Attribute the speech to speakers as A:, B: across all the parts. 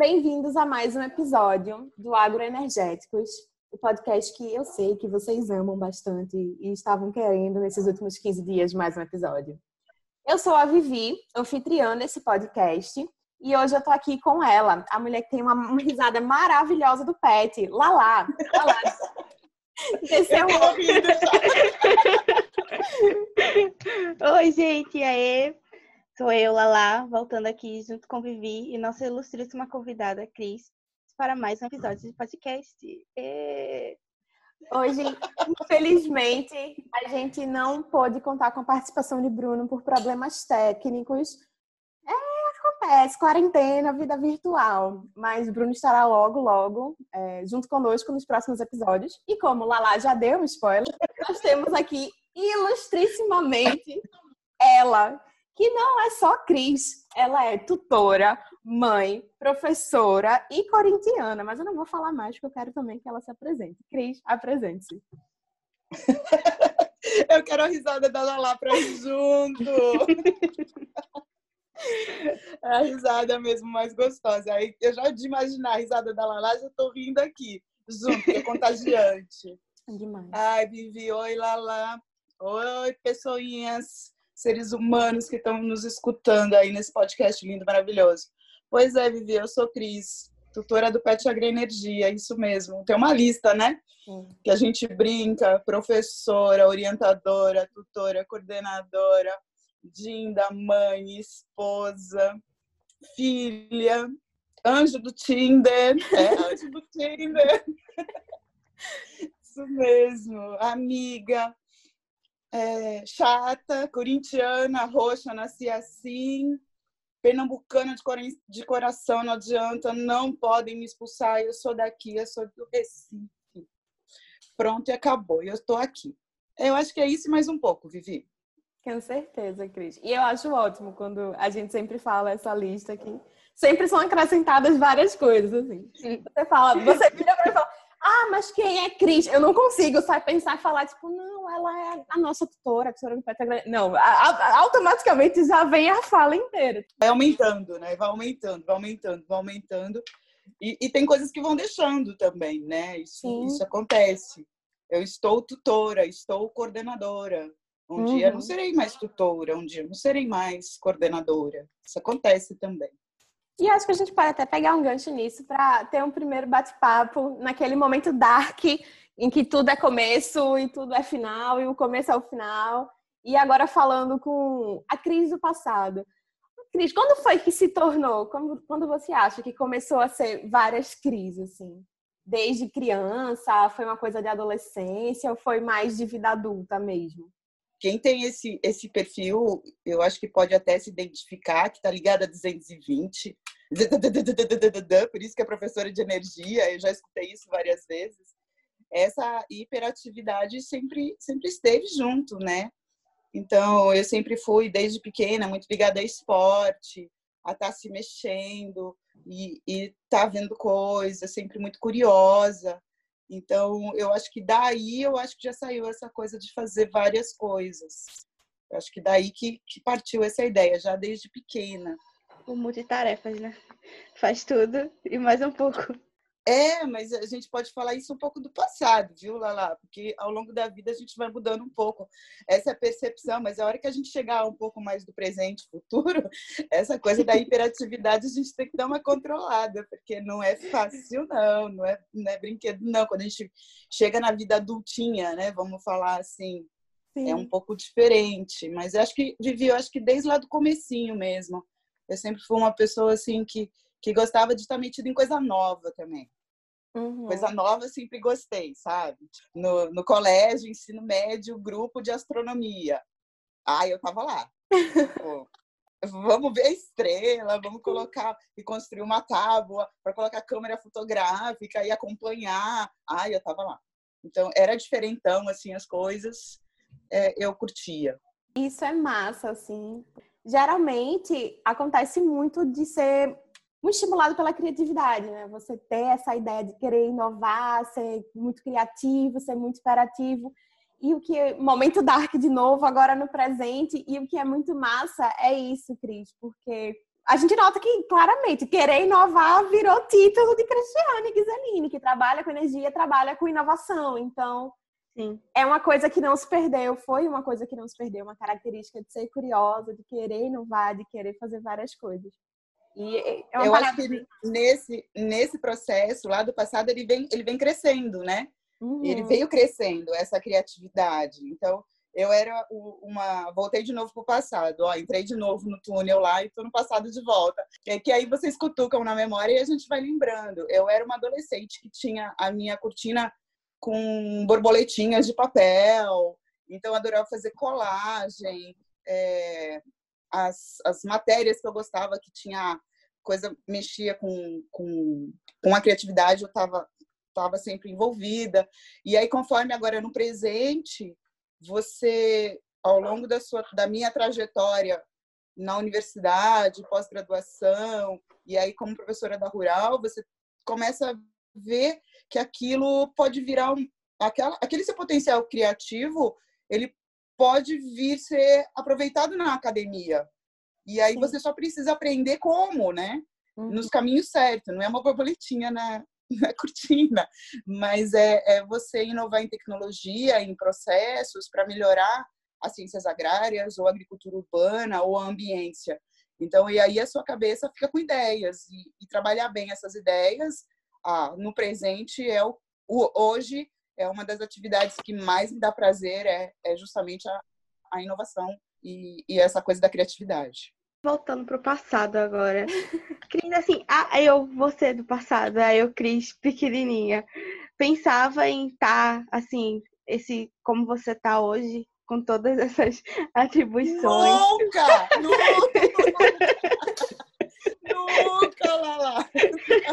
A: bem-vindos a mais um episódio do Agroenergéticos, o podcast que eu sei que vocês amam bastante e estavam querendo nesses últimos 15 dias mais um episódio. Eu sou a Vivi, anfitriã desse podcast, e hoje eu tô aqui com ela, a mulher que tem uma risada maravilhosa do pet, Lala. Lala.
B: Desceu Oi, gente, e aí? Sou eu, Lala, voltando aqui junto com Vivi e nossa ilustríssima convidada, Cris, para mais um episódio de podcast. E...
A: Hoje, infelizmente, a gente não pôde contar com a participação de Bruno por problemas técnicos. É, acontece, quarentena, vida virtual. Mas Bruno estará logo, logo, é, junto conosco nos próximos episódios. E como Lala já deu um spoiler, nós temos aqui ilustrissimamente ela, que não é só Cris, ela é tutora, mãe, professora e corintiana, mas eu não vou falar mais porque eu quero também que ela se apresente. Cris, apresente-se.
C: eu quero a risada da Lala pra ir junto. É a risada mesmo mais gostosa. Aí eu já de imaginar a risada da Lala, já tô rindo aqui, junto, que é contagiante.
A: Demais.
C: Ai, Vivi, oi, Lala. Oi, pessoinhas seres humanos que estão nos escutando aí nesse podcast lindo, maravilhoso. Pois é, Vivi, eu sou Cris, tutora do Pet Agroenergia, isso mesmo. Tem uma lista, né? Sim. Que a gente brinca, professora, orientadora, tutora, coordenadora, dinda, mãe, esposa, filha, anjo do Tinder. É, anjo do Tinder. Isso mesmo, amiga, é, chata, corintiana, roxa, nasci assim, pernambucana de, de coração, não adianta, não podem me expulsar, eu sou daqui, eu sou do Recife. Pronto, e acabou, eu estou aqui. Eu acho que é isso mais um pouco, Vivi.
A: Com certeza, Cris. E eu acho ótimo quando a gente sempre fala essa lista aqui. Sempre são acrescentadas várias coisas, assim. Você fala, você vira pra falar, ah, mas quem é Cris? Eu não consigo só pensar e falar, tipo, não, ela é a nossa tutora, a tutora do Petra Não, a, a, automaticamente já vem a fala inteira.
C: Vai aumentando, né? Vai aumentando, vai aumentando, vai aumentando. E, e tem coisas que vão deixando também, né? Isso, isso acontece. Eu estou tutora, estou coordenadora. Um uhum. dia não serei mais tutora, um dia não serei mais coordenadora. Isso acontece também.
A: E acho que a gente pode até pegar um gancho nisso para ter um primeiro bate-papo naquele momento dark em que tudo é começo e tudo é final e o começo é o final. E agora falando com a crise do passado. Cris, quando foi que se tornou? Quando, quando você acha que começou a ser várias crises assim? Desde criança, foi uma coisa de adolescência ou foi mais de vida adulta mesmo?
C: Quem tem esse, esse perfil, eu acho que pode até se identificar, que está ligado a 220. Por isso que é professora de energia, eu já escutei isso várias vezes. Essa hiperatividade sempre, sempre esteve junto, né? Então, eu sempre fui, desde pequena, muito ligada a esporte, a estar tá se mexendo e estar tá vendo coisas, sempre muito curiosa. Então, eu acho que daí eu acho que já saiu essa coisa de fazer várias coisas. Eu acho que daí que, que partiu essa ideia, já desde pequena.
B: O multitarefas, né? Faz tudo e mais um pouco.
C: É, mas a gente pode falar isso um pouco do passado, viu, Lala? Porque ao longo da vida a gente vai mudando um pouco essa percepção, mas a hora que a gente chegar um pouco mais do presente futuro, essa coisa da hiperatividade a gente tem que dar uma controlada, porque não é fácil, não, não é, não é brinquedo, não. Quando a gente chega na vida adultinha, né, vamos falar assim, Sim. é um pouco diferente. Mas eu acho que, Vivi, eu acho que desde lá do comecinho mesmo, eu sempre fui uma pessoa assim que que gostava de estar metido em coisa nova também. Uhum. Coisa nova sempre gostei, sabe? No, no colégio, ensino médio, grupo de astronomia. Ah, eu tava lá. vamos ver a estrela, vamos colocar e construir uma tábua para colocar câmera fotográfica e acompanhar. Ah, eu tava lá. Então era diferentão assim as coisas, é, eu curtia.
A: Isso é massa, assim. Geralmente acontece muito de ser muito estimulado pela criatividade, né? Você ter essa ideia de querer inovar, ser muito criativo, ser muito imperativo. E o que é momento dark de novo agora no presente e o que é muito massa é isso, Cris, porque a gente nota que claramente querer inovar virou título de Cristiane Ghiseline, que trabalha com energia, trabalha com inovação. Então, Sim. é uma coisa que não se perdeu, foi uma coisa que não se perdeu, uma característica de ser curiosa, de querer inovar, de querer fazer várias coisas.
C: E é Eu acho que nesse, nesse processo lá do passado ele vem, ele vem crescendo, né? Uhum. Ele veio crescendo essa criatividade. Então, eu era uma. Voltei de novo para o passado, ó, entrei de novo no túnel lá e estou no passado de volta. Que, que aí vocês cutucam na memória e a gente vai lembrando. Eu era uma adolescente que tinha a minha cortina com borboletinhas de papel, então adorava fazer colagem, é, as, as matérias que eu gostava, que tinha coisa, mexia com, com, com a criatividade, eu estava tava sempre envolvida. E aí, conforme agora no presente, você, ao longo da, sua, da minha trajetória na universidade, pós-graduação, e aí como professora da Rural, você começa a ver que aquilo pode virar um, aquela, aquele seu potencial criativo, ele pode vir ser aproveitado na academia. E aí Sim. você só precisa aprender como, né? Uhum. Nos caminhos certos. Não é uma borboletinha na, na cortina, mas é, é você inovar em tecnologia, em processos para melhorar as ciências agrárias ou agricultura urbana ou a ambiência. Então, e aí a sua cabeça fica com ideias e, e trabalhar bem essas ideias ah, no presente é o, o, hoje é uma das atividades que mais me dá prazer é, é justamente a, a inovação e, e essa coisa da criatividade
B: voltando pro passado agora. Cris, assim, ah, eu, você do passado, aí eu, Cris, pequenininha, pensava em estar, tá, assim, esse, como você tá hoje, com todas essas atribuições.
C: Nunca! Nunca! nunca, Lala!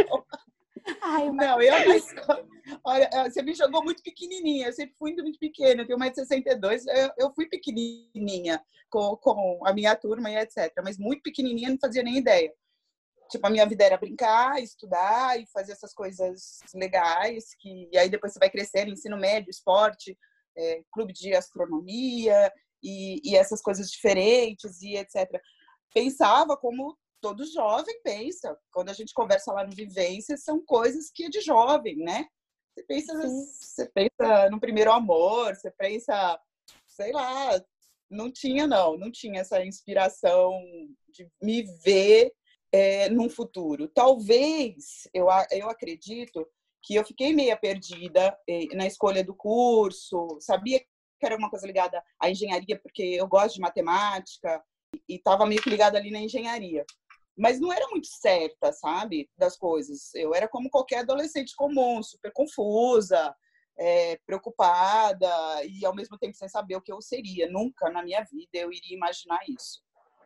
C: Não. Ai, não, eu, olha, você me jogou muito pequenininha. Eu sempre fui muito pequena, eu tenho mais de 62. Eu, eu fui pequenininha com, com a minha turma e etc. Mas muito pequenininha, não fazia nem ideia. Tipo, a minha vida era brincar, estudar e fazer essas coisas legais. Que, e aí depois você vai crescendo, ensino médio, esporte, é, clube de astronomia e, e essas coisas diferentes e etc. Pensava como todo jovem pensa. Quando a gente conversa lá no Vivência, são coisas que é de jovem, né? Você pensa, você pensa no primeiro amor, você pensa, sei lá, não tinha não, não tinha essa inspiração de me ver é, num futuro. Talvez, eu, eu acredito que eu fiquei meia perdida é, na escolha do curso, sabia que era uma coisa ligada à engenharia, porque eu gosto de matemática, e estava meio que ligada ali na engenharia mas não era muito certa, sabe, das coisas. Eu era como qualquer adolescente comum, super confusa, é, preocupada e ao mesmo tempo sem saber o que eu seria. Nunca na minha vida eu iria imaginar isso.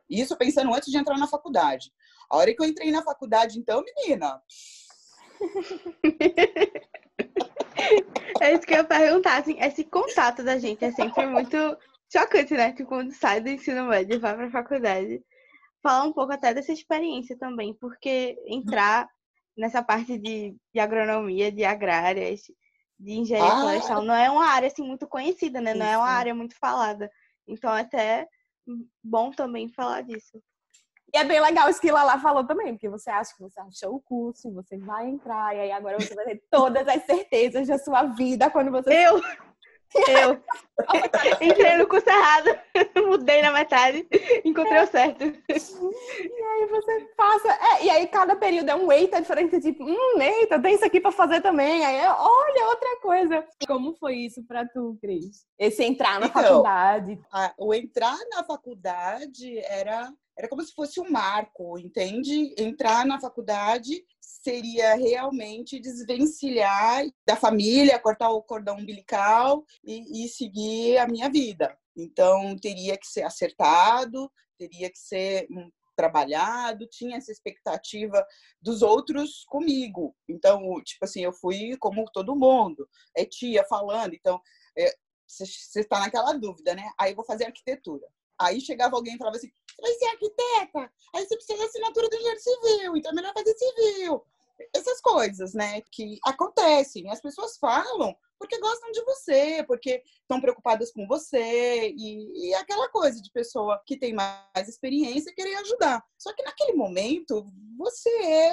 C: Isso pensando antes de entrar na faculdade. A hora que eu entrei na faculdade, então, menina.
B: é isso que eu ia perguntar. Assim, esse contato da gente é sempre muito chocante, né? Que quando sai do ensino médio e vai para a faculdade falar um pouco até dessa experiência também, porque entrar nessa parte de, de agronomia, de agrárias, de engenharia ah. florestal, não é uma área assim muito conhecida, né? Não é uma área muito falada. Então é até bom também falar disso.
A: E é bem legal isso que Lala falou também, porque você acha que você achou o curso, você vai entrar, e aí agora você vai ter todas as certezas da sua vida quando você.
B: Eu! Eu entrei no curso errado, mudei na metade, encontrei o certo.
A: E aí você passa. É, e aí cada período é um eita diferente, tipo, hum, eita, tem isso aqui para fazer também. Aí olha outra coisa. Como foi isso para tu, Cris? Esse entrar na então, faculdade.
C: A, o entrar na faculdade era era como se fosse um marco, entende? Entrar na faculdade seria realmente desvencilhar da família, cortar o cordão umbilical e, e seguir a minha vida. Então, teria que ser acertado, teria que ser um, trabalhado, tinha essa expectativa dos outros comigo. Então, tipo assim, eu fui como todo mundo, é tia falando, então você é, está naquela dúvida, né? Aí vou fazer arquitetura. Aí chegava alguém e falava assim: você vai ser arquiteta? Aí você precisa da assinatura do engenheiro civil, então é melhor fazer civil. essas coisas, né, que acontecem. As pessoas falam porque gostam de você, porque estão preocupadas com você e, e, aquela coisa de pessoa que tem mais experiência querer ajudar. Só que naquele momento você é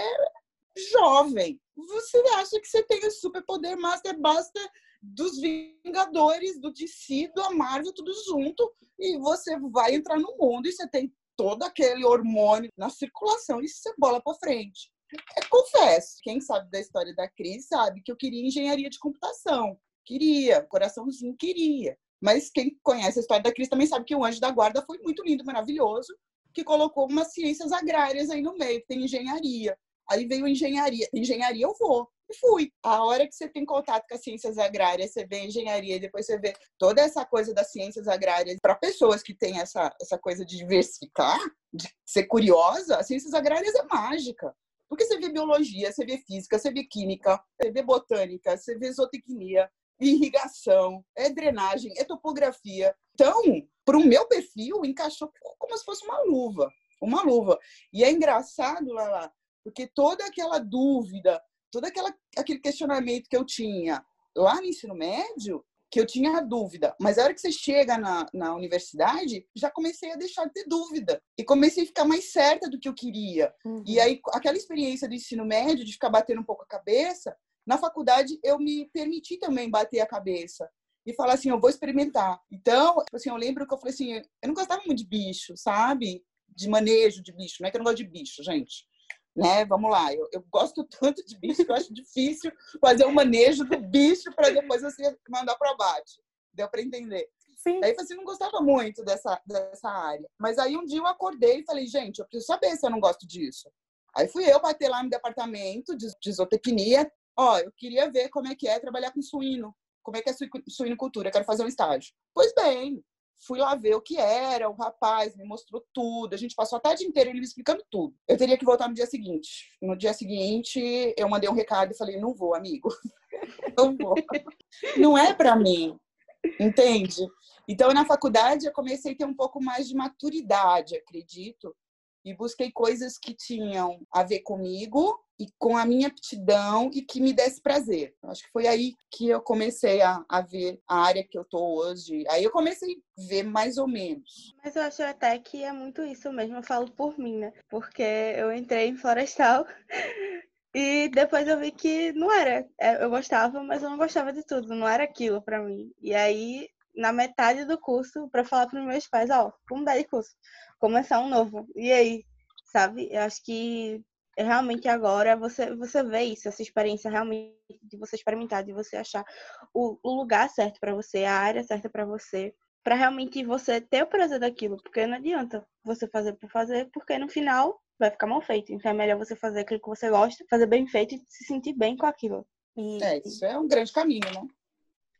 C: jovem, você acha que você tem o superpoder Master Buster dos Vingadores, do DC, do Marvel, tudo junto, e você vai entrar no mundo e você tem todo aquele hormônio na circulação e você bola para frente. É, confesso, quem sabe da história da Cris sabe que eu queria engenharia de computação. Queria, coraçãozinho queria. Mas quem conhece a história da Cris também sabe que o Anjo da Guarda foi muito lindo, maravilhoso, que colocou umas ciências agrárias aí no meio, que tem engenharia. Aí veio engenharia. Engenharia eu vou. E fui. A hora que você tem contato com as ciências agrárias, você vê engenharia, e depois você vê toda essa coisa das ciências agrárias, para pessoas que têm essa, essa coisa de diversificar, de ser curiosa, as ciências agrárias é mágica. Porque você vê biologia, você vê física, você vê química, você vê botânica, você vê zootecnia, irrigação, é drenagem, é topografia. Então, para o meu perfil, encaixou como se fosse uma luva. Uma luva. E é engraçado, Lala, porque toda aquela dúvida, todo aquela, aquele questionamento que eu tinha lá no ensino médio, que eu tinha dúvida. Mas a hora que você chega na, na universidade, já comecei a deixar de ter dúvida. E comecei a ficar mais certa do que eu queria. Uhum. E aí, aquela experiência do ensino médio, de ficar batendo um pouco a cabeça, na faculdade eu me permiti também bater a cabeça. E falar assim, eu vou experimentar. Então, tipo assim, eu lembro que eu falei assim, eu não gostava muito de bicho, sabe? De manejo de bicho. Não é que eu não gosto de bicho, gente né? Vamos lá, eu, eu gosto tanto de bicho que eu acho difícil fazer o um manejo do bicho para depois você mandar para abate. Deu para entender? Sim. Aí você não gostava muito dessa, dessa área. Mas aí um dia eu acordei e falei, gente, eu preciso saber se eu não gosto disso. Aí fui eu bater lá no departamento de, de zootecnia. Ó, eu queria ver como é que é trabalhar com suíno. Como é que é suinocultura? Eu quero fazer um estágio. Pois bem, Fui lá ver o que era, o rapaz me mostrou tudo. A gente passou a tarde inteira ele me explicando tudo. Eu teria que voltar no dia seguinte. No dia seguinte, eu mandei um recado e falei: não vou, amigo. não vou. Não é para mim. Entende? Então, na faculdade, eu comecei a ter um pouco mais de maturidade, acredito, e busquei coisas que tinham a ver comigo e com a minha aptidão e que me desse prazer. Acho que foi aí que eu comecei a, a ver a área que eu tô hoje. Aí eu comecei a ver mais ou menos.
B: Mas eu acho até que é muito isso mesmo, eu falo por mim, né? Porque eu entrei em florestal e depois eu vi que não era. É, eu gostava, mas eu não gostava de tudo, não era aquilo para mim. E aí, na metade do curso, para falar para meus pais, ó, vamos dar de curso, começar um novo. E aí, sabe? Eu acho que realmente agora você, você vê isso, essa experiência realmente de você experimentar, de você achar o, o lugar certo para você, a área certa para você, para realmente você ter o prazer daquilo, porque não adianta você fazer por fazer, porque no final vai ficar mal feito. Então é melhor você fazer aquilo que você gosta, fazer bem feito e se sentir bem com aquilo.
C: E... É, isso é um grande caminho, né?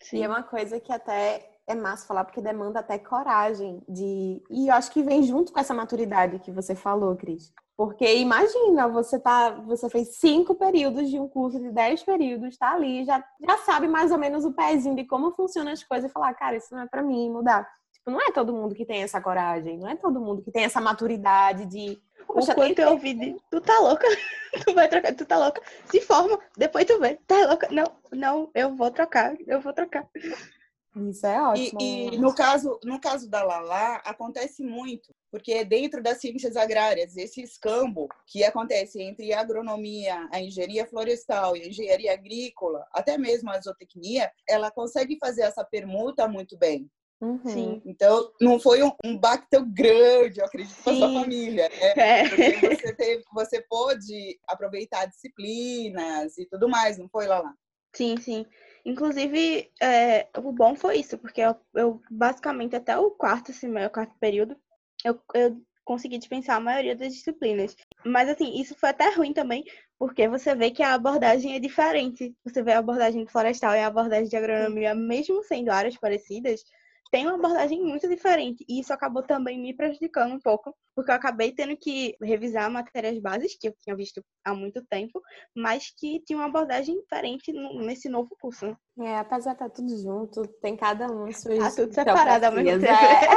A: Sim. E é uma coisa que até é massa falar porque demanda até coragem de e eu acho que vem junto com essa maturidade que você falou, Cris. Porque imagina, você tá, você fez cinco períodos de um curso de dez períodos, tá ali, já, já sabe mais ou menos o pezinho de como funcionam as coisas e falar, cara, isso não é para mim, mudar. Tipo, não é todo mundo que tem essa coragem, não é todo mundo que tem essa maturidade de
B: o quanto eu ouvi de, tu tá louca? tu vai trocar, tu tá louca? Se forma, depois tu vê. Tá louca? Não, não, eu vou trocar, eu vou trocar.
A: Isso é ótimo.
C: E, e, no, caso, no caso da Lala, acontece muito, porque dentro das ciências agrárias, esse escambo que acontece entre a agronomia, a engenharia florestal e a engenharia agrícola, até mesmo a zootecnia, ela consegue fazer essa permuta muito bem.
A: Uhum. Sim.
C: Então, não foi um, um baque tão grande, eu acredito, para sua família. Né? É. Porque você, teve, você pôde aproveitar disciplinas e tudo mais, não foi, Lala?
B: Sim, sim. Inclusive, é, o bom foi isso, porque eu, eu basicamente até o quarto semestre, o quarto período, eu, eu consegui dispensar a maioria das disciplinas. Mas assim, isso foi até ruim também, porque você vê que a abordagem é diferente. Você vê a abordagem florestal e a abordagem de agronomia, mesmo sendo áreas parecidas, tem uma abordagem muito diferente. E isso acabou também me prejudicando um pouco, porque eu acabei tendo que revisar matérias bases que eu tinha visto há muito tempo, mas que tinha uma abordagem diferente nesse novo curso.
A: É, apesar de estar tudo junto, tem cada um suas.
B: Tá tudo separado ao mesmo tempo.
A: É,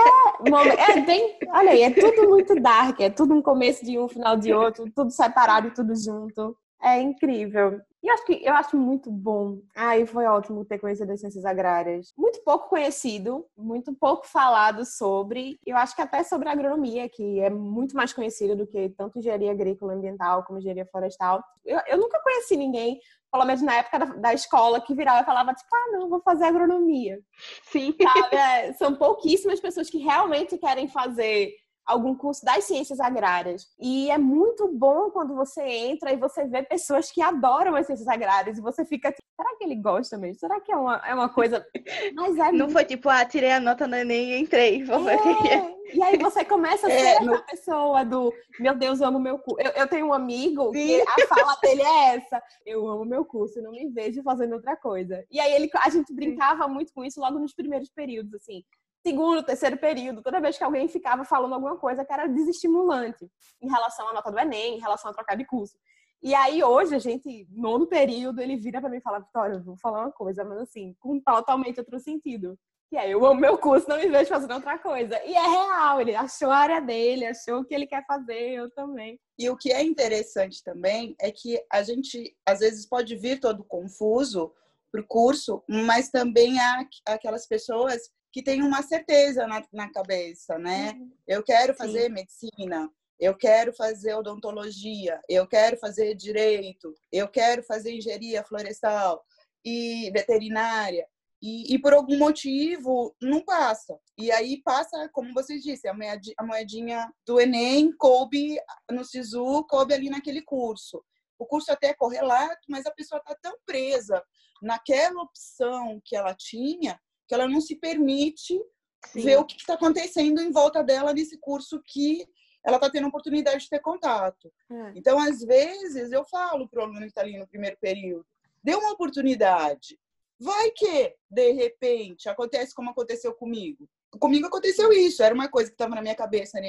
A: é, é bem, olha aí, é tudo muito dark, é tudo um começo de um, final de outro, tudo separado e tudo junto. É incrível. E eu acho que eu acho muito bom. Ai, foi ótimo ter conhecido as ciências agrárias. Muito pouco conhecido, muito pouco falado sobre. Eu acho que até sobre a agronomia, que é muito mais conhecido do que tanto engenharia agrícola ambiental como engenharia florestal. Eu, eu nunca conheci ninguém, pelo menos na época da, da, escola, que virava e falava, tipo, ah, não, vou fazer agronomia.
B: Sim.
A: É, são pouquíssimas pessoas que realmente querem fazer algum curso das ciências agrárias. E é muito bom quando você entra e você vê pessoas que adoram as ciências agrárias e você fica tipo, será que ele gosta mesmo? Será que é uma, é uma coisa.
B: Mas é Não muito... foi tipo, ah, tirei a nota no Enem e entrei.
A: É. E aí você começa a é, ser é, essa pessoa do meu Deus, amo meu curso. Eu, eu tenho um amigo Sim. que a fala dele é essa: eu amo meu curso, e não me vejo fazendo outra coisa. E aí ele, a gente brincava muito com isso logo nos primeiros períodos, assim segundo, terceiro período, toda vez que alguém ficava falando alguma coisa que era desestimulante em relação à nota do Enem, em relação a trocar de curso. E aí hoje a gente, nono período, ele vira para mim e fala, Vitória, eu vou falar uma coisa, mas assim, com totalmente outro sentido. E aí eu amo meu curso, não me vejo fazendo outra coisa. E é real, ele achou a área dele, achou o que ele quer fazer, eu também.
C: E o que é interessante também é que a gente às vezes pode vir todo confuso para o curso, mas também há aquelas pessoas que tem uma certeza na, na cabeça, né? Uhum. Eu quero fazer Sim. medicina, eu quero fazer odontologia, eu quero fazer direito, eu quero fazer engenharia florestal e veterinária. E, e, por algum motivo não passa. E aí passa, como vocês disseram, a moedinha do Enem coube no SISU, coube ali naquele curso. O curso até é correlato, mas a pessoa está tão presa naquela opção que ela tinha que ela não se permite Sim. ver o que está acontecendo em volta dela nesse curso que ela está tendo oportunidade de ter contato. É. Então, às vezes, eu falo para o aluno que está ali no primeiro período, dê uma oportunidade. Vai que, de repente, acontece como aconteceu comigo. Comigo aconteceu isso, era uma coisa que estava na minha cabeça na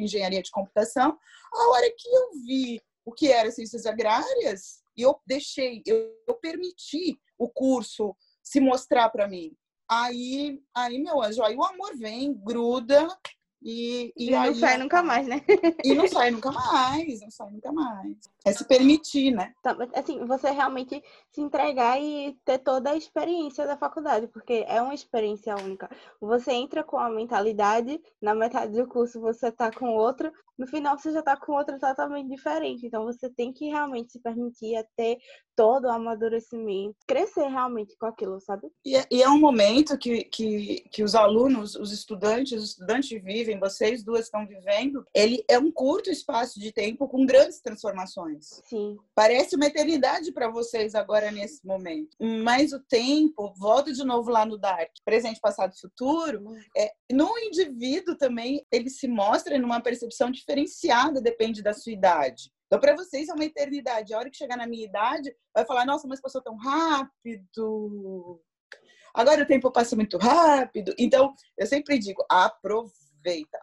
C: engenharia de computação. A hora que eu vi o que era ciências agrárias, e eu deixei, eu, eu permiti o curso se mostrar para mim. Aí, aí, meu anjo, aí o amor vem, gruda e,
B: e, e aí, não sai nunca mais, né?
C: E não sai nunca mais, não sai nunca mais. É se permitir, né?
B: Então, assim, você realmente se entregar e ter toda a experiência da faculdade, porque é uma experiência única. Você entra com a mentalidade, na metade do curso você tá com outra, no final você já tá com outra totalmente diferente. Então você tem que realmente se permitir a ter todo o amadurecimento, crescer realmente com aquilo, sabe?
C: E é, e é um momento que, que, que os alunos, os estudantes, os estudantes vivem, vocês duas estão vivendo, ele é um curto espaço de tempo com grandes transformações.
B: Sim.
C: Parece uma eternidade para vocês agora nesse momento. Mas o tempo, volta de novo lá no Dark, presente, passado, futuro, é, no indivíduo também ele se mostra numa percepção diferenciada, depende da sua idade. Então, para vocês é uma eternidade. A hora que chegar na minha idade, vai falar: nossa, mas passou tão rápido. Agora o tempo passa muito rápido. Então, eu sempre digo: aproveita,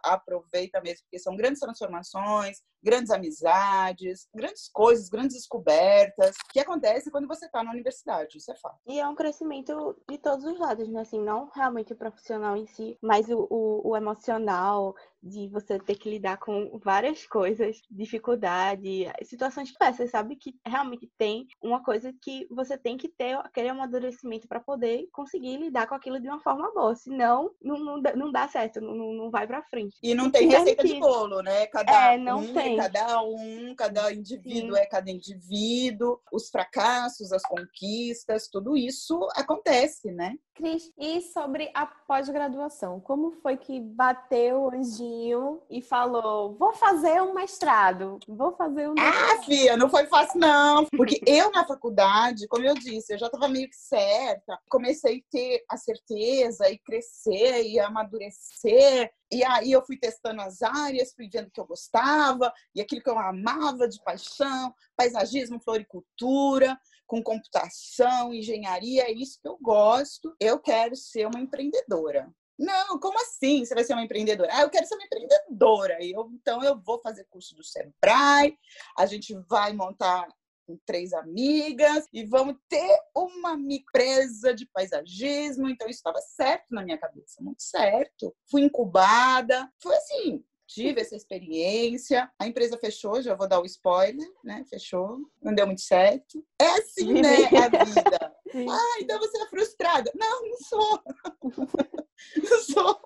C: aproveita mesmo, porque são grandes transformações, grandes amizades, grandes coisas, grandes descobertas que acontecem quando você está na universidade, isso é fato.
B: E é um crescimento de todos os lados, né? Assim, não realmente o profissional em si, mas o, o, o emocional, de você ter que lidar com várias coisas, dificuldade, situações diversas, sabe? Que realmente tem uma coisa que você tem que ter aquele amadurecimento para poder conseguir lidar com aquilo de uma forma boa, senão não, não, não dá certo, não, não vai para frente.
C: E não tem receita de bolo, né? Cada é, não um tem. é cada um, cada indivíduo Sim. é cada indivíduo, os fracassos, as conquistas, tudo isso acontece, né?
A: Cris, e sobre a pós-graduação, como foi que bateu o anjinho e falou: vou fazer um mestrado, vou fazer um.
C: Ah, filha, não foi fácil, não. Porque eu, na faculdade, como eu disse, eu já estava meio que certa, comecei a ter a certeza e crescer e amadurecer. E aí eu fui testando as áreas, fui vendo que eu gostava, e aquilo que eu amava de paixão, paisagismo, floricultura com computação, engenharia, é isso que eu gosto. Eu quero ser uma empreendedora. Não, como assim? Você vai ser uma empreendedora? Ah, eu quero ser uma empreendedora. Eu, então, eu vou fazer curso do Sebrae, a gente vai montar com três amigas e vamos ter uma empresa de paisagismo. Então, isso estava certo na minha cabeça, muito certo. Fui incubada. Foi assim, tive essa experiência. A empresa fechou, já vou dar o spoiler, né? Fechou, não deu muito certo. É assim, né, a vida. Ah, então você é frustrada. Não, não sou. Não sou.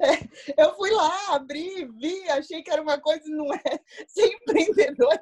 C: É, eu fui lá, abri, vi, achei que era uma coisa, não é. Ser empreendedor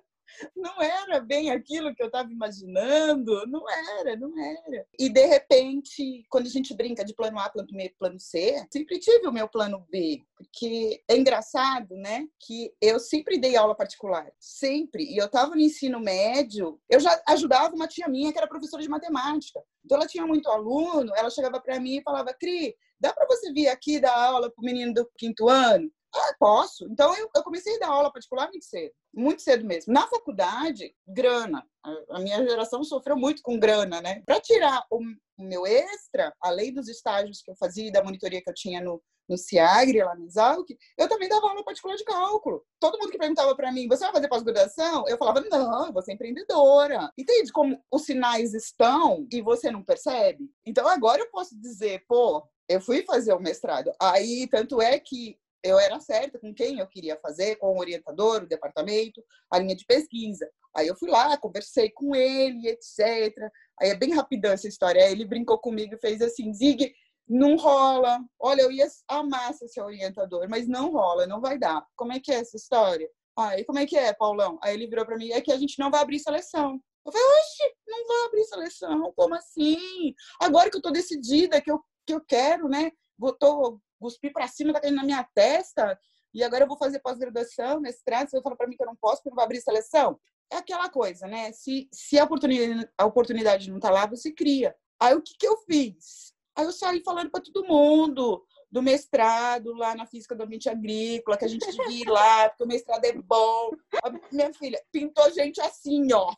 C: não era bem aquilo que eu estava imaginando, não era, não era. E de repente, quando a gente brinca de plano A, plano B, plano C, sempre tive o meu plano B, porque é engraçado, né, que eu sempre dei aula particular, sempre. E eu estava no ensino médio, eu já ajudava uma tia minha que era professora de matemática. Então ela tinha muito aluno, ela chegava para mim e falava: "Cri, dá para você vir aqui dar aula para o menino do quinto ano?" Ah, posso. Então eu, eu, comecei a dar aula particular muito cedo, muito cedo mesmo. Na faculdade, grana. A, a minha geração sofreu muito com grana, né? Para tirar o, o, meu extra, além dos estágios que eu fazia e da monitoria que eu tinha no, no CIAGRE, lá no Exalc, eu também dava aula particular de cálculo. Todo mundo que perguntava para mim, você vai fazer pós-graduação? Eu falava, não, eu vou ser empreendedora. Entende como os sinais estão e você não percebe? Então agora eu posso dizer, pô, eu fui fazer o mestrado. Aí, tanto é que eu era certa com quem eu queria fazer, com o orientador, o departamento, a linha de pesquisa. Aí eu fui lá, conversei com ele, etc. Aí é bem rapidão essa história. Aí ele brincou comigo e fez assim: Zig, não rola. Olha, eu ia amar ser seu orientador, mas não rola, não vai dar. Como é que é essa história? Aí, como é que é, Paulão? Aí ele virou para mim: é que a gente não vai abrir seleção. Eu falei: oxe, não vai abrir seleção, como assim? Agora que eu tô decidida, que eu, que eu quero, né? Tô cuspi para cima, tá caindo na minha testa, e agora eu vou fazer pós-graduação, mestrado, você vai falar para mim que eu não posso porque não vai abrir seleção? É aquela coisa, né? Se, se a, oportunidade, a oportunidade não tá lá, você cria. Aí o que, que eu fiz? Aí eu saí falando para todo mundo do mestrado lá na física do ambiente agrícola, que a gente devia ir lá, porque o mestrado é bom. A minha filha pintou gente assim, ó.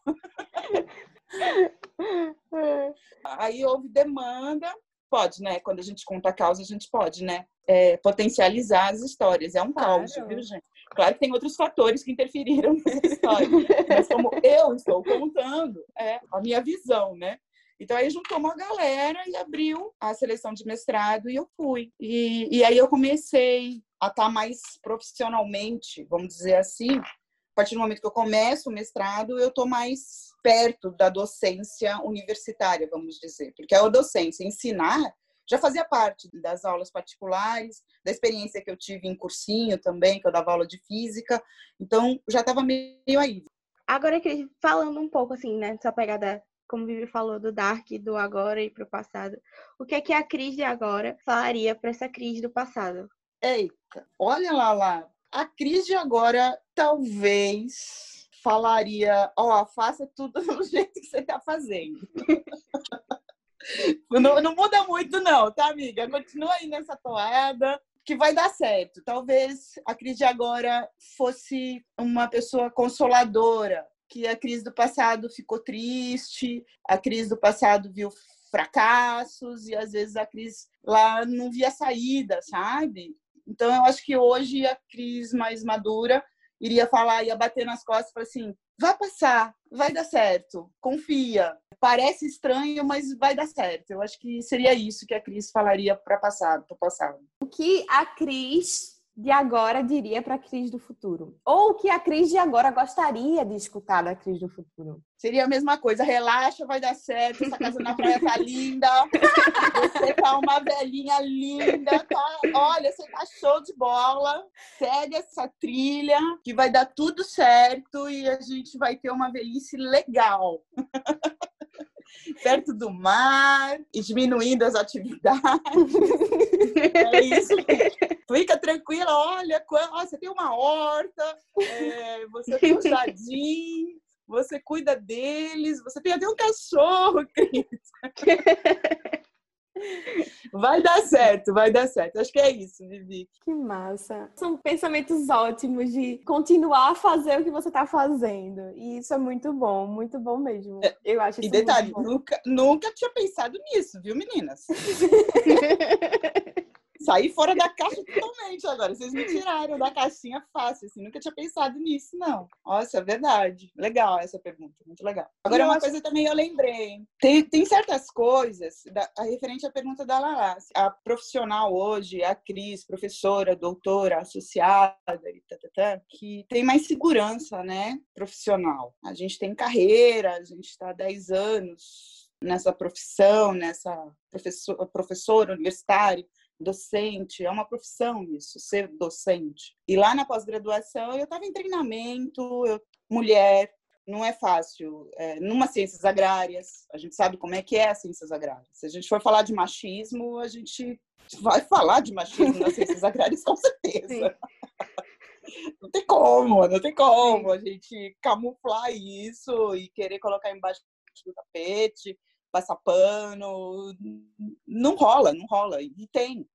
C: Aí houve demanda, pode, né? Quando a gente conta a causa, a gente pode, né? É, potencializar as histórias. É um claro. caos, viu, gente? Claro que tem outros fatores que interferiram nessa história, mas como eu estou contando, é a minha visão, né? Então aí juntou uma galera e abriu a seleção de mestrado e eu fui. E, e aí eu comecei a estar mais profissionalmente, vamos dizer assim, partir do momento que eu começo o mestrado, eu estou mais perto da docência universitária, vamos dizer, porque a docência, ensinar, já fazia parte das aulas particulares, da experiência que eu tive em cursinho também, que eu dava aula de física, então já estava meio aí.
B: Agora, falando um pouco assim, né, dessa pegada, como o Vivi falou, do Dark, do agora e para o passado, o que é que a Cris de agora falaria para essa Cris do passado?
C: Eita, olha lá, lá, a Cris de agora talvez falaria: Ó, oh, faça tudo do jeito que você está fazendo. não, não muda muito, não, tá, amiga? Continua aí nessa toada que vai dar certo. Talvez a Cris de agora fosse uma pessoa consoladora, que a crise do passado ficou triste, a crise do passado viu fracassos e às vezes a Cris lá não via saída, sabe? Então, eu acho que hoje a Cris mais madura iria falar, ia bater nas costas e falar assim: vai passar, vai dar certo, confia. Parece estranho, mas vai dar certo. Eu acho que seria isso que a Cris falaria para passado, para passado.
A: O que a Cris de agora diria para a Cris do futuro? Ou o que a Cris de agora gostaria de escutar da Cris do futuro?
C: Seria a mesma coisa, relaxa, vai dar certo, essa casa na praia tá linda, você tá uma velhinha linda, tá? Olha, você tá show de bola, segue essa trilha, que vai dar tudo certo e a gente vai ter uma velhice legal. perto do mar e diminuindo as atividades. é isso. Fica tranquila, olha, você tem uma horta, é, você tem um jardim, você cuida deles, você tem até um cachorro, Cris. Vai dar certo, vai dar certo. Acho que é isso, Vivi.
A: Que massa. São pensamentos ótimos de continuar a fazer o que você está fazendo. E isso é muito bom, muito bom mesmo. É, Eu acho
C: E detalhe, nunca, nunca tinha pensado nisso, viu, meninas? Saí fora da caixa totalmente agora. Vocês me tiraram da caixinha fácil, assim. Nunca tinha pensado nisso, não. Nossa, é verdade. Legal essa pergunta, muito legal. Agora, uma coisa também eu lembrei. Tem, tem certas coisas, da, a referente à pergunta da Lala. A profissional hoje, a Cris, professora, doutora, associada, que tem mais segurança, né? Profissional. A gente tem carreira, a gente está há 10 anos nessa profissão, nessa professor, professor universitário docente, é uma profissão isso, ser docente. E lá na pós-graduação eu estava em treinamento, eu, mulher, não é fácil. É, numa ciências agrárias, a gente sabe como é que é as ciências agrárias. Se a gente for falar de machismo, a gente vai falar de machismo nas ciências agrárias com certeza. Não tem como, não tem como a gente camuflar isso e querer colocar embaixo do tapete passar pano. Não rola, não rola. E tem.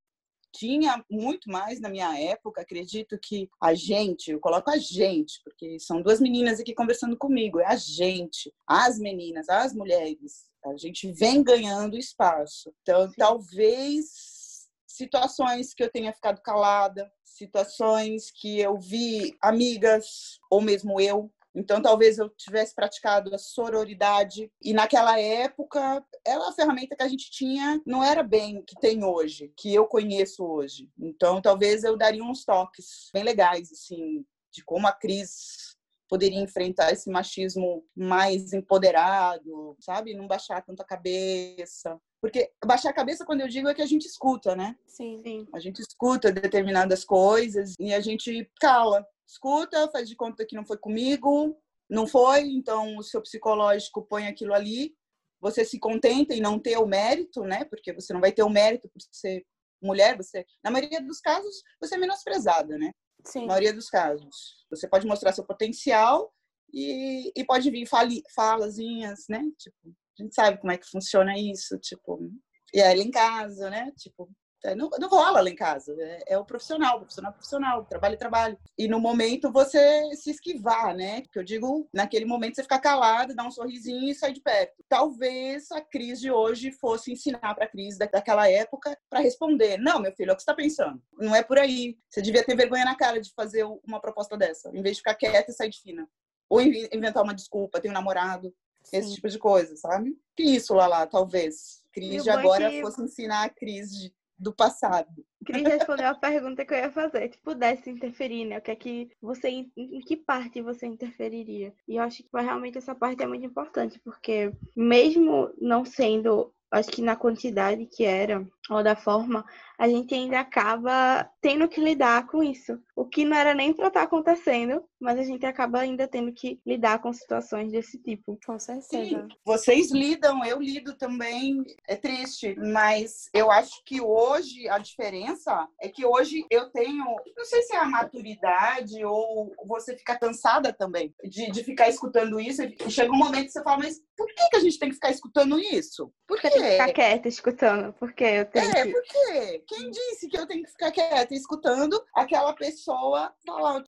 C: Tinha muito mais na minha época, acredito que a gente, eu coloco a gente, porque são duas meninas aqui conversando comigo, é a gente, as meninas, as mulheres, a gente vem ganhando espaço. Então, Sim. talvez situações que eu tenha ficado calada, situações que eu vi amigas, ou mesmo eu, então, talvez eu tivesse praticado a sororidade. E naquela época, era a ferramenta que a gente tinha, não era bem que tem hoje, que eu conheço hoje. Então, talvez eu daria uns toques bem legais, assim, de como a Cris poderia enfrentar esse machismo mais empoderado, sabe? Não baixar tanto a cabeça. Porque baixar a cabeça, quando eu digo, é que a gente escuta, né?
A: Sim. Sim.
C: A gente escuta determinadas coisas e a gente cala escuta, faz de conta que não foi comigo, não foi, então o seu psicológico põe aquilo ali, você se contenta em não ter o mérito, né? Porque você não vai ter o mérito por ser mulher, você, na maioria dos casos, você é menosprezada, né?
A: Sim.
C: Na maioria dos casos. Você pode mostrar seu potencial e, e pode vir fali, falazinhas, né? Tipo, a gente sabe como é que funciona isso, tipo, e aí em casa, né? Tipo, é, não, não rola lá em casa. É, é, o profissional, profissional, profissional, trabalho, trabalho. E no momento você se esquivar, né? Que eu digo, naquele momento você ficar calado, dar um sorrisinho e sair de perto. Talvez a Cris de hoje fosse ensinar para a Cris daquela época para responder: Não, meu filho, é o que você está pensando. Não é por aí. Você devia ter vergonha na cara de fazer uma proposta dessa, em vez de ficar quieta e sair de fina. Ou inventar uma desculpa, tem um namorado, Sim. esse tipo de coisa, sabe? Que isso, Lala, talvez. Cris de agora que... fosse ensinar a Cris de do passado.
B: Cris respondeu a pergunta que eu ia fazer. Se pudesse interferir, né? O que é que você. Em, que parte você interferiria? E eu acho que realmente essa parte é muito importante, porque mesmo não sendo acho que na quantidade que era, ou da forma, a gente ainda acaba tendo que lidar com isso. O que não era nem para estar tá acontecendo, mas a gente acaba ainda tendo que lidar com situações desse tipo.
A: Com certeza.
C: Sim, vocês lidam, eu lido também. É triste, mas eu acho que hoje a diferença é que hoje eu tenho, não sei se é a maturidade ou você fica cansada também de, de ficar escutando isso. E chega um momento que você fala, mas por que, que a gente tem que ficar escutando isso?
B: Por que ficar quieta escutando. Porque eu tenho
C: é,
B: que...
C: por quê? Quem disse que eu tenho que ficar quieta escutando aquela pessoa falar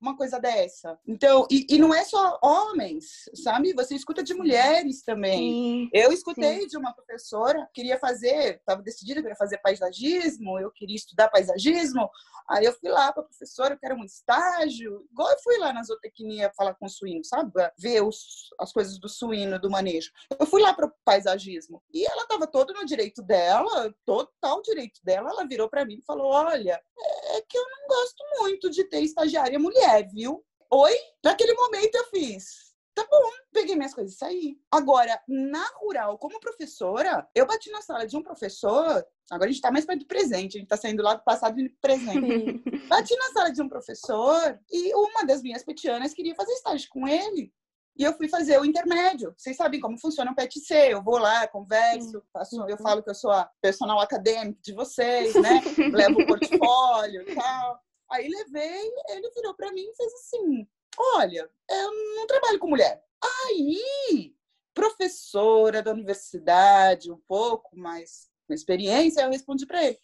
C: uma coisa dessa? Então, e, e não é só homens, sabe? Você escuta de mulheres também. Sim, eu escutei sim. de uma professora, queria fazer, estava decidida, queria fazer paisagismo, eu queria estudar paisagismo. Aí eu fui lá para a professora, eu quero um estágio. Igual eu fui lá na zootecnia falar com o suíno, sabe? Ver os, as coisas do suíno, do manejo. Eu fui lá para o paisagismo. E ela estava todo no direito dela, total direito dela. Ela virou para mim e falou: Olha, é que eu não gosto muito de ter estagiária mulher, viu? Oi? Naquele momento eu fiz. Tá bom, peguei minhas coisas e saí. Agora, na rural, como professora, eu bati na sala de um professor. Agora a gente tá mais perto do presente, a gente tá saindo lá do passado e do presente. bati na sala de um professor e uma das minhas petianas queria fazer estágio com ele. E eu fui fazer o intermédio. Vocês sabem como funciona o PET-C. Eu vou lá, converso, faço, eu falo que eu sou a personal acadêmica de vocês, né? Levo o portfólio e tal. Aí levei, ele virou para mim e fez assim: Olha, eu não trabalho com mulher. Aí, professora da universidade, um pouco mais com experiência, eu respondi para ele: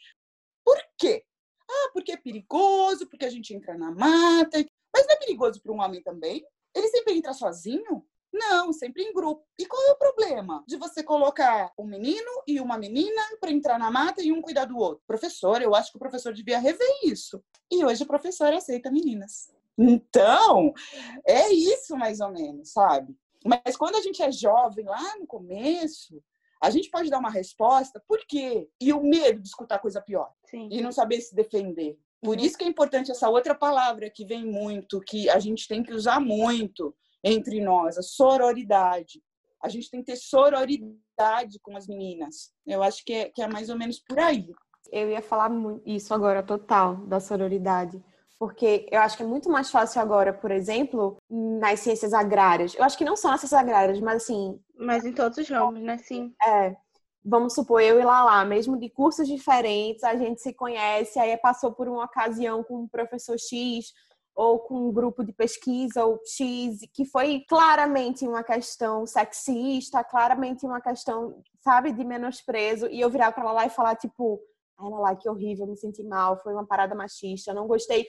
C: Por quê? Ah, porque é perigoso, porque a gente entra na mata. Mas não é perigoso para um homem também? Ele sempre entra sozinho? Não, sempre em grupo. E qual é o problema de você colocar um menino e uma menina para entrar na mata e um cuidar do outro? Professor, eu acho que o professor devia rever isso. E hoje o professor aceita meninas. Então, é isso mais ou menos, sabe? Mas quando a gente é jovem, lá no começo, a gente pode dar uma resposta, por quê? E o medo de escutar coisa pior.
B: Sim.
C: E não saber se defender. Por isso que é importante essa outra palavra que vem muito, que a gente tem que usar muito entre nós, a sororidade. A gente tem que ter sororidade com as meninas. Eu acho que é, que é mais ou menos por aí.
A: Eu ia falar isso agora, total, da sororidade. Porque eu acho que é muito mais fácil agora, por exemplo, nas ciências agrárias. Eu acho que não só nas ciências agrárias, mas assim.
B: Mas em todos os ramos, né? Sim.
A: É. Vamos supor, eu e Lala, mesmo de cursos diferentes, a gente se conhece, aí passou por uma ocasião com um professor X ou com um grupo de pesquisa ou X, que foi claramente uma questão sexista, claramente uma questão, sabe, de menosprezo, e eu virar para Lala e falar, tipo, ai, Lala, que horrível, me senti mal, foi uma parada machista, não gostei.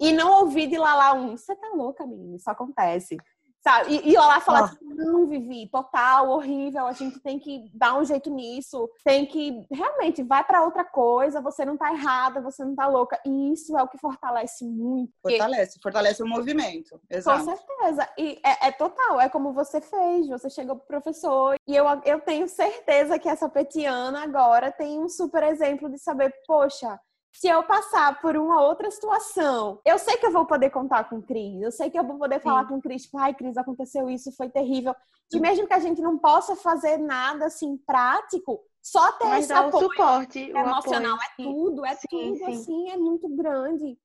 A: E não ouvir de Lala um, você tá louca, menina, isso acontece. Sabe? E, e Lala fala, ah. tipo, não, Vivi, total, horrível, a gente tem que dar um jeito nisso, tem que, realmente, vai para outra coisa, você não tá errada, você não tá louca. E isso é o que fortalece muito.
C: Fortalece, fortalece o movimento, exato.
A: Com certeza. E é, é, total, é como você fez, você chegou pro professor, e eu, eu tenho certeza que essa petiana agora tem um super exemplo de saber, poxa, se eu passar por uma outra situação, eu sei que eu vou poder contar com o Cris, eu sei que eu vou poder Sim. falar com o Cris, tipo, ai, Cris, aconteceu isso, foi terrível. E mesmo que a gente não possa fazer nada assim prático, só ter Mas esse apoio
B: suporte,
A: emocional é tudo, é sim, tudo, sim. assim, é muito grande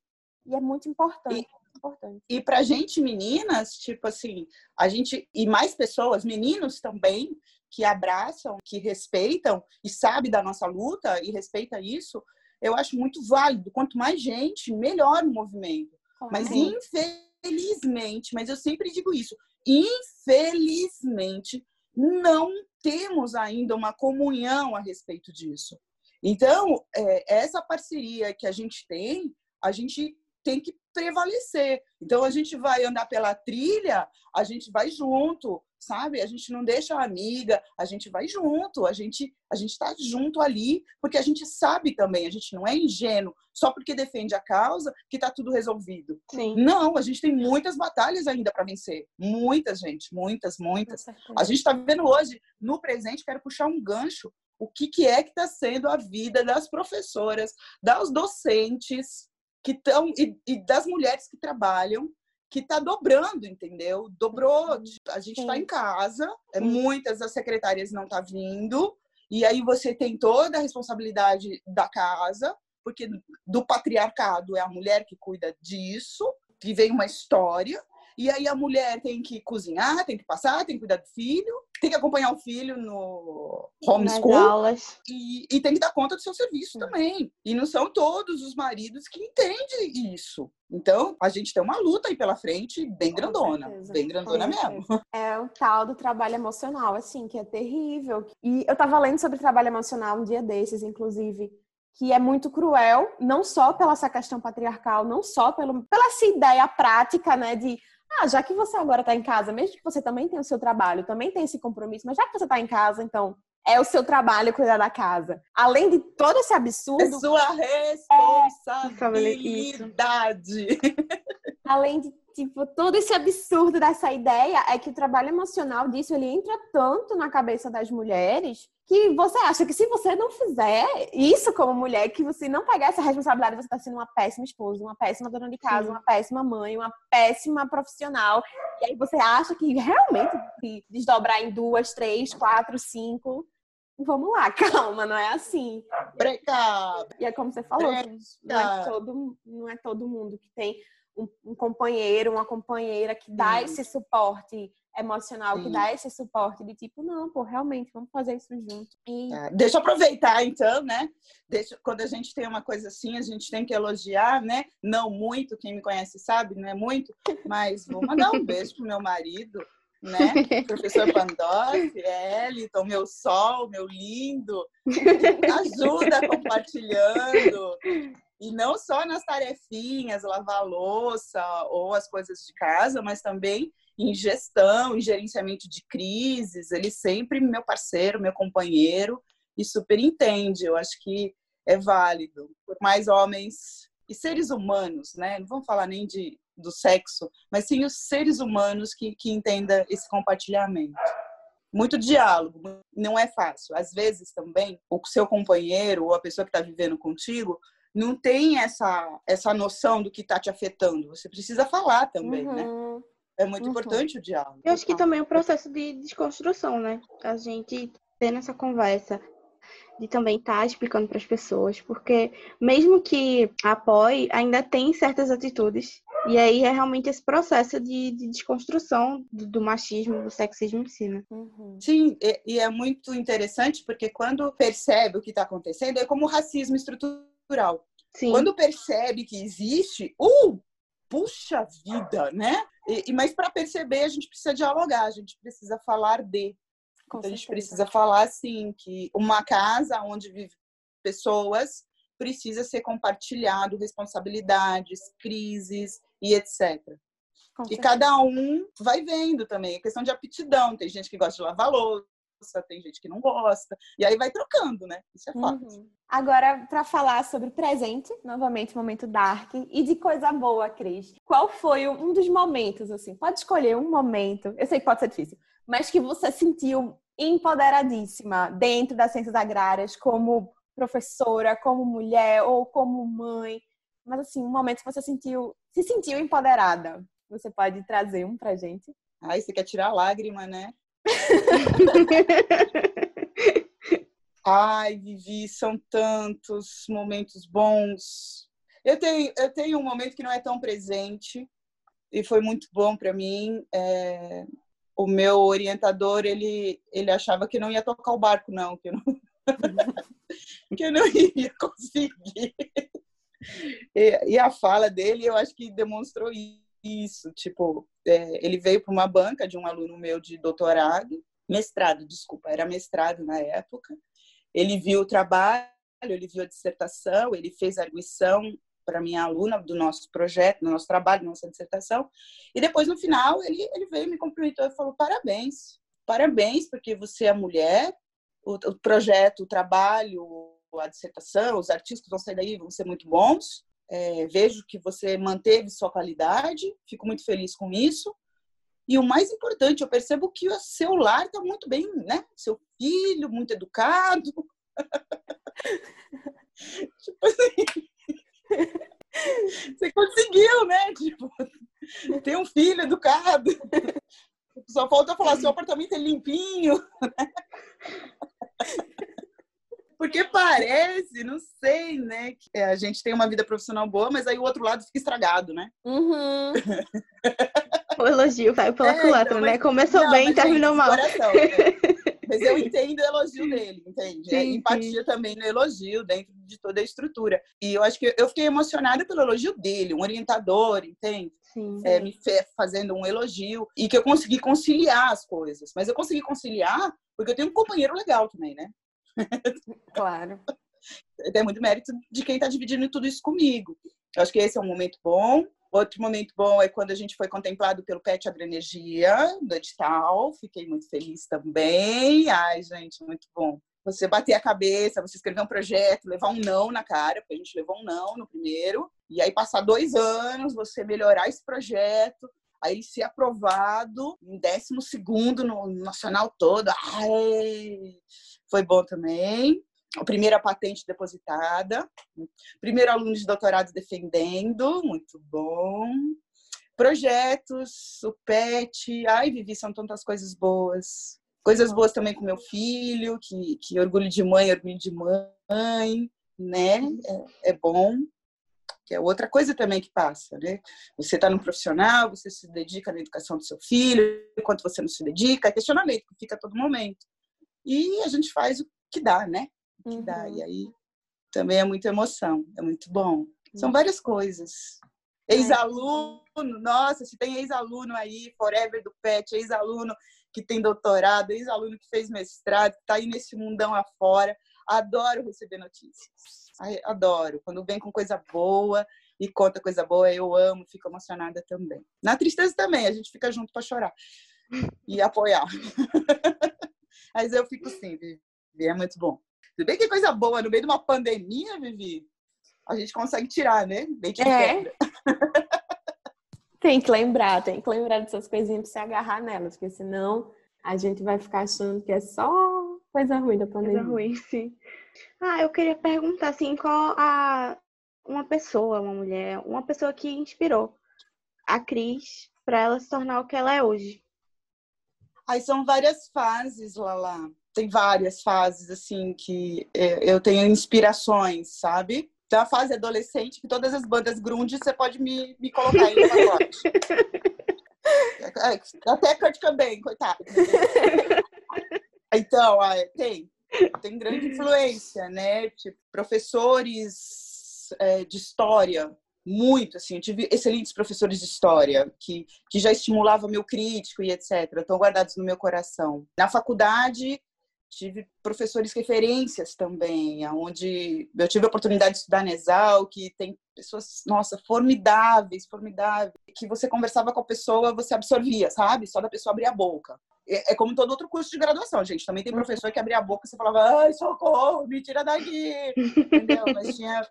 A: e é muito importante.
C: E, importante. e pra gente, meninas, tipo assim, a gente, e mais pessoas, meninos também, que abraçam, que respeitam e sabe da nossa luta e respeita isso, eu acho muito válido. Quanto mais gente, melhor o movimento. Mas infelizmente, mas eu sempre digo isso, infelizmente não temos ainda uma comunhão a respeito disso. Então, é, essa parceria que a gente tem, a gente tem que prevalecer. Então, a gente vai andar pela trilha, a gente vai junto, sabe? A gente não deixa a amiga, a gente vai junto, a gente a gente está junto ali, porque a gente sabe também, a gente não é ingênuo só porque defende a causa que está tudo resolvido.
B: Sim.
C: Não, a gente tem muitas batalhas ainda para vencer, muitas gente, muitas, muitas. A gente está vendo hoje no presente, quero puxar um gancho. O que, que é que está sendo a vida das professoras, das docentes que estão e, e das mulheres que trabalham que está dobrando, entendeu? Dobrou. Uhum. A gente está em casa, é, muitas das secretárias não estão tá vindo, e aí você tem toda a responsabilidade da casa, porque do patriarcado é a mulher que cuida disso, que vem uma história, e aí a mulher tem que cozinhar, tem que passar, tem que cuidar do filho, tem que acompanhar o filho no homeschool e, e, tem que dar conta do seu serviço também. E não são todos os maridos que entendem isso. Então, a gente tem uma luta aí pela frente bem grandona, bem grandona mesmo.
A: É o tal do trabalho emocional, assim, que é terrível. E eu tava lendo sobre trabalho emocional um dia desses, inclusive, que é muito cruel, não só pela essa questão patriarcal, não só pelo, pela essa ideia prática, né, de ah, já que você agora está em casa, mesmo que você também tenha o seu trabalho, também tem esse compromisso, mas já que você está em casa, então é o seu trabalho cuidar da casa. Além de todo esse absurdo. É
C: sua responsabilidade. É...
A: Além de tipo, todo esse absurdo dessa ideia é que o trabalho emocional disso ele entra tanto na cabeça das mulheres que você acha que se você não fizer isso como mulher, que você não pegar essa responsabilidade, você está sendo uma péssima esposa, uma péssima dona de casa, Sim. uma péssima mãe, uma péssima profissional. E aí você acha que realmente se desdobrar em duas, três, quatro, cinco. Vamos lá, calma, não é assim.
C: Breca!
A: E é como você falou, não é, todo, não é todo mundo que tem um, um companheiro, uma companheira que dá Sim. esse suporte emocional, Sim. que dá esse suporte de tipo, não, pô, realmente, vamos fazer isso junto.
C: E... É, deixa eu aproveitar, então, né? Deixa, quando a gente tem uma coisa assim, a gente tem que elogiar, né? Não muito, quem me conhece sabe, não é muito, mas vou mandar um beijo pro meu marido, né? Professor Pandolfi, Eliton, meu sol, meu lindo, ajuda compartilhando. E não só nas tarefinhas, lavar louça ou as coisas de casa, mas também em gestão, em gerenciamento de crises, ele sempre meu parceiro, meu companheiro e super entende. Eu acho que é válido. Por mais homens e seres humanos, né? Não vamos falar nem de do sexo, mas sim os seres humanos que, que entendam esse compartilhamento. Muito diálogo, não é fácil. Às vezes também o seu companheiro ou a pessoa que está vivendo contigo não tem essa, essa noção do que está te afetando. Você precisa falar também, né? uhum. né? É muito uhum. importante o diálogo.
B: Eu acho que também é um processo de desconstrução, né? A gente tendo essa conversa de também estar tá explicando para as pessoas, porque mesmo que apoie, ainda tem certas atitudes. E aí é realmente esse processo de, de desconstrução do, do, machismo, do sexismo em si, né?
C: Uhum. Sim, e, e, é muito interessante porque quando percebe o que está acontecendo, é como o racismo estrutural. Sim. Quando percebe que existe, uh, puxa vida, né? E, mas para perceber, a gente precisa dialogar, a gente precisa falar de. então, a gente precisa falar assim que uma casa onde vivem pessoas precisa ser compartilhado responsabilidades, crises e etc. E cada um vai vendo também. É questão de aptidão. Tem gente que gosta de lavar louça, tem gente que não gosta. E aí vai trocando, né? Isso é fato. Uhum.
A: Agora, para falar sobre presente, novamente, momento dark, e de coisa boa, Cris. Qual foi um dos momentos, assim? Pode escolher um momento, eu sei que pode ser difícil, mas que você sentiu empoderadíssima dentro das ciências agrárias, como professora, como mulher ou como mãe. Mas, assim, um momento que você sentiu, se sentiu empoderada. Você pode trazer um pra gente?
C: Ai, você quer tirar a lágrima, né? Ai, Vivi, são tantos momentos bons. Eu tenho, eu tenho um momento que não é tão presente e foi muito bom para mim. É, o meu orientador, ele, ele achava que não ia tocar o barco, não, que eu não, que eu não ia conseguir. E, e, a fala dele, eu acho que demonstrou isso. Tipo, é, ele veio para uma banca de um aluno meu de doutorado, mestrado, desculpa, era mestrado na época. Ele viu o trabalho, ele viu a dissertação, ele fez a arguição para minha aluna do nosso projeto, do nosso trabalho, da nossa dissertação. E depois, no final, ele, ele veio me cumprimentou e falou: parabéns, parabéns, porque você é mulher, o, o projeto, o trabalho, a dissertação, os artigos que vão sair daí vão ser muito bons. É, vejo que você manteve sua qualidade, fico muito feliz com isso. E o mais importante, eu percebo que o seu lar está muito bem, né? Seu filho, muito educado. tipo assim, você conseguiu, né? Tipo, ter um filho educado. Só falta falar, seu apartamento é limpinho. Porque parece, não sei, né? Que a gente tem uma vida profissional boa, mas aí o outro lado fica estragado, né?
B: Uhum. o elogio vai pela é, culatra, então, né? Começou não, bem e terminou mal. Coração, né?
C: Mas eu entendo o elogio dele, entende? É sim, é empatia sim. também no elogio, dentro de toda a estrutura. E eu acho que eu fiquei emocionada pelo elogio dele, um orientador, entende? Sim, é, me fazendo um elogio e que eu consegui conciliar as coisas. Mas eu consegui conciliar porque eu tenho um companheiro legal também, né?
A: Claro.
C: É muito mérito de quem está dividindo tudo isso comigo. Eu acho que esse é um momento bom. Outro momento bom é quando a gente foi contemplado pelo PET Agroenergia, do edital. Fiquei muito feliz também. Ai, gente, muito bom. Você bater a cabeça, você escrever um projeto, levar um não na cara, porque a gente levou um não no primeiro. E aí passar dois anos, você melhorar esse projeto, aí ser aprovado em décimo segundo no nacional todo. Ai, foi bom também. A primeira patente depositada, primeiro aluno de doutorado defendendo, muito bom. Projetos, o PET, ai, Vivi, são tantas coisas boas. Coisas boas também com meu filho, que, que orgulho de mãe, orgulho de mãe, né? É, é bom que é outra coisa também que passa, né? Você está no profissional, você se dedica na educação do seu filho, enquanto você não se dedica, é questionamento que fica a todo momento. E a gente faz o que dá, né? O que uhum. dá. E aí também é muita emoção, é muito bom. São várias coisas. Ex-aluno, nossa, se tem ex-aluno aí, Forever do PET, ex-aluno que tem doutorado, ex-aluno que fez mestrado, que está aí nesse mundão afora. Adoro receber notícias. Adoro. Quando vem com coisa boa, e conta coisa boa, eu amo, fico emocionada também. Na tristeza também, a gente fica junto para chorar e apoiar. Mas eu fico sim, Vivi, é muito bom. Se bem que coisa boa, no meio de uma pandemia, Vivi, a gente consegue tirar, né? Bem que é.
A: Tem que lembrar, tem que lembrar dessas coisinhas para se agarrar nelas, porque senão a gente vai ficar achando que é só coisa ruim da pandemia.
B: Coisa ruim, sim. Ah, eu queria perguntar, assim, qual a uma pessoa, uma mulher, uma pessoa que inspirou a Cris para ela se tornar o que ela é hoje?
C: Aí são várias fases, Lala. Tem várias fases, assim, que é, eu tenho inspirações, sabe? Tem a fase adolescente, que todas as bandas grunge você pode me, me colocar aí no pacote. É, é, até Kurt Cobain, coitado. Então, tem. Tem grande influência, né? Tipo, professores é, de história, muito, assim. Eu tive excelentes professores de história que, que já estimulavam meu crítico e etc. Estão guardados no meu coração. Na faculdade, tive professores referências também, onde eu tive a oportunidade de estudar na Exal, que tem pessoas, nossa, formidáveis, formidáveis, que você conversava com a pessoa, você absorvia, sabe? Só da pessoa abrir a boca. É, é como todo outro curso de graduação, gente. Também tem professor que abria a boca e você falava, ai, socorro, me tira daqui. Entendeu? Mas tinha,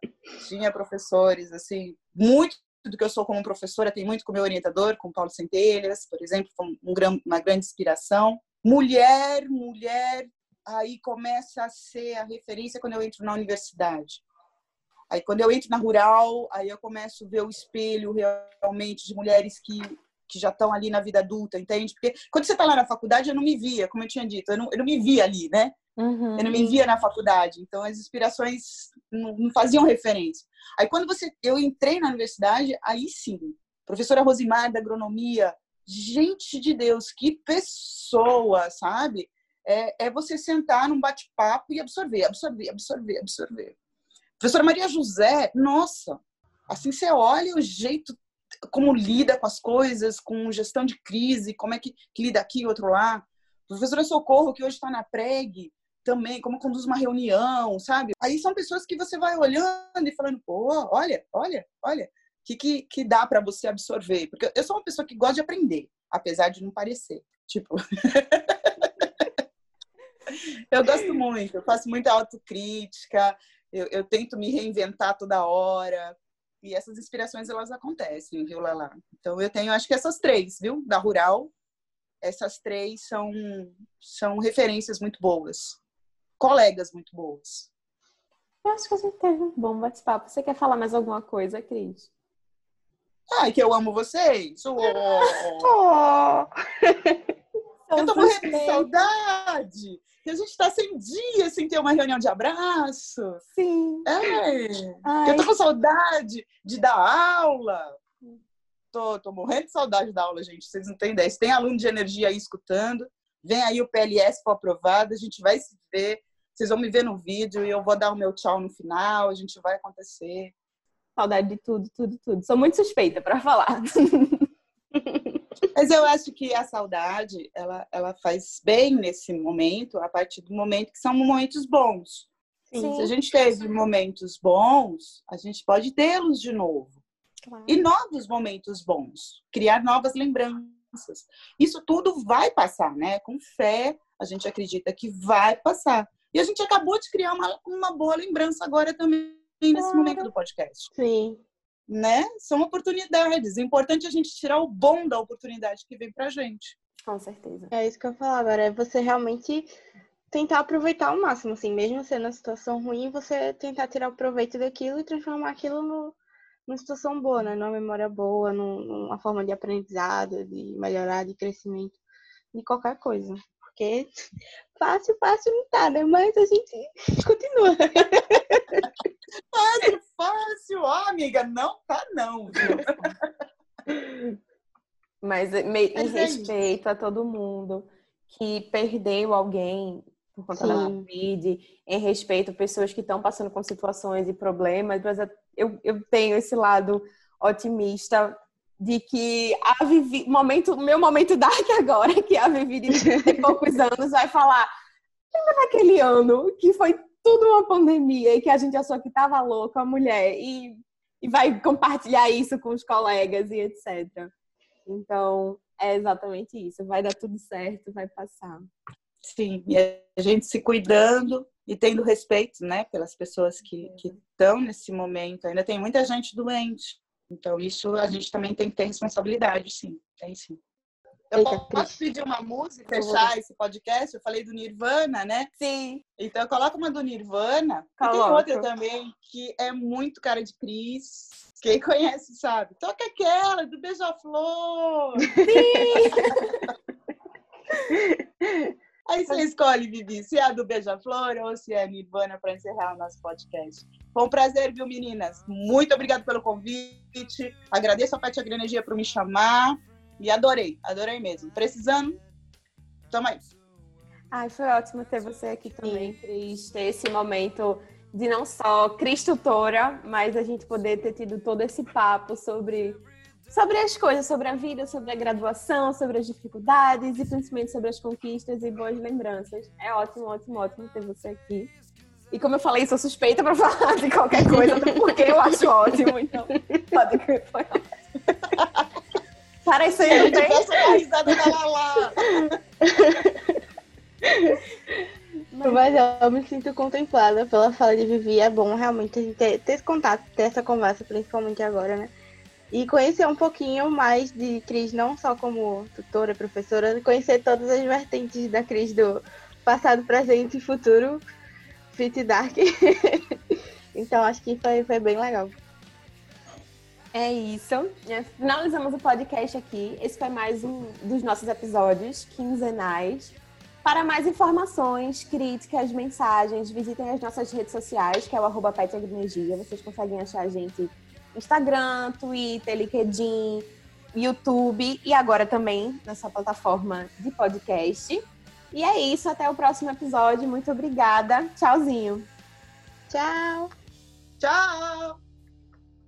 C: tinha professores, assim, muito do que eu sou como professora tem muito com meu orientador, com Paulo Centelhas, por exemplo, foi um, uma grande inspiração. Mulher, mulher, aí começa a ser a referência quando eu entro na universidade. Aí quando eu entro na rural, aí eu começo a ver o espelho realmente de mulheres que, que já estão ali na vida adulta, entende? Porque quando você está lá na faculdade, eu não me via, como eu tinha dito, eu não, eu não me via ali, né? Uhum. Eu não me via na faculdade, então as inspirações não, não faziam referência. Aí quando você, eu entrei na universidade, aí sim, professora Rosimar da agronomia, gente de Deus, que pessoa, sabe? é, é você sentar num bate-papo e absorver, absorver, absorver, absorver. Professora Maria José, nossa, assim você olha o jeito como lida com as coisas, com gestão de crise, como é que, que lida aqui e outro lá. Professora Socorro, que hoje está na PREG, também, como conduz uma reunião, sabe? Aí são pessoas que você vai olhando e falando, pô, olha, olha, olha, que, que, que dá para você absorver. Porque eu sou uma pessoa que gosta de aprender, apesar de não parecer. Tipo. eu gosto muito, eu faço muita autocrítica, eu, eu, tento me reinventar toda hora. E essas inspirações, elas acontecem, viu, Lala? Então, eu tenho, acho que essas três, viu? Da Rural, essas três são, são referências muito boas. Colegas muito boas.
A: Eu acho que a gente teve um bom bate-papo. Você quer falar mais alguma coisa, Cris?
C: Ai, que eu amo vocês! Oh. oh. eu tô morrendo de saudade! Que a gente está sem dias sem ter uma reunião de abraço.
A: Sim.
C: É. Eu tô com saudade de dar aula. Tô, tô morrendo de saudade da aula, gente. Vocês não têm ideia. Se tem aluno de energia aí escutando, vem aí o PLS for aprovado, a gente vai se ver. Vocês vão me ver no vídeo e eu vou dar o meu tchau no final, a gente vai acontecer.
A: Saudade de tudo, tudo, tudo. Sou muito suspeita para falar.
C: Mas eu acho que a saudade, ela, ela faz bem nesse momento, a partir do momento que são momentos bons. Sim. Se a gente teve momentos bons, a gente pode tê-los de novo. Claro. E novos momentos bons, criar novas lembranças. Isso tudo vai passar, né? Com fé, a gente acredita que vai passar. E a gente acabou de criar uma, uma boa lembrança agora também nesse claro. momento do podcast.
A: Sim
C: né? São oportunidades. É importante a gente tirar o bom da oportunidade que vem pra gente.
A: Com certeza.
B: É isso que eu falar agora, é você realmente tentar aproveitar ao máximo, assim, mesmo sendo uma situação ruim, você tentar tirar o proveito daquilo e transformar aquilo no, numa situação boa, né? Numa memória boa, numa forma de aprendizado, de melhorar, de crescimento, de qualquer coisa. Porque fácil, fácil não tá, né? Mas a gente continua.
C: Fácil, fácil. Ó, oh, amiga, não tá não.
A: Mas em é respeito a todo mundo que perdeu alguém por conta Sim. da Covid, em respeito a pessoas que estão passando com situações e problemas, mas eu, eu tenho esse lado otimista de que a Vivi, momento, meu momento dark agora, que a Vivi de poucos anos vai falar, lembra daquele ano que foi tudo uma pandemia e que a gente achou que tava louca, a mulher, e e vai compartilhar isso com os colegas e etc. Então, é exatamente isso. Vai dar tudo certo, vai passar.
C: Sim, e a gente se cuidando e tendo respeito, né, pelas pessoas que estão nesse momento. Ainda tem muita gente doente. Então, isso a gente também tem que ter responsabilidade, sim. Tem sim. Eu Eita, posso pedir uma música, fechar esse podcast? Eu falei do Nirvana, né?
A: Sim.
C: Então, coloca uma do Nirvana. Coloca. E tem outra também que é muito cara de Cris. Quem conhece sabe. Toca aquela do Beija-Flor.
A: Sim!
C: Aí você escolhe, Vivi, se é a do Beija-Flor ou se é a Nirvana para encerrar o nosso podcast. Foi um prazer, viu, meninas? Muito obrigada pelo convite. Agradeço a Pati Agroenergia por me chamar. E adorei, adorei mesmo. Precisando, toma aí.
A: Ai, foi ótimo ter você aqui também, Cris. Ter esse momento de não só Cris tutora, mas a gente poder ter tido todo esse papo sobre sobre as coisas, sobre a vida, sobre a graduação, sobre as dificuldades e principalmente sobre as conquistas e boas lembranças. É ótimo, ótimo, ótimo ter você aqui. E como eu falei, sou suspeita para falar de qualquer coisa, porque eu acho ótimo, então pode que foi ótimo. Para isso aí, não tem?
C: risada da Lala.
B: Mas eu me sinto contemplada pela fala de Vivi. É bom realmente a gente ter, ter esse contato, ter essa conversa, principalmente agora, né? e conhecer um pouquinho mais de Cris, não só como tutora, professora, conhecer todas as vertentes da Cris do passado, presente e futuro, Fit Dark. então acho que foi, foi bem legal.
A: É isso. Finalizamos o podcast aqui. Esse foi mais um dos nossos episódios quinzenais. Para mais informações, críticas, mensagens, visitem as nossas redes sociais, que é o arroba Vocês conseguem achar a gente Instagram, Twitter, LinkedIn, YouTube e agora também nessa plataforma de podcast. E é isso, até o próximo episódio. Muito obrigada. Tchauzinho.
B: Tchau.
C: Tchau.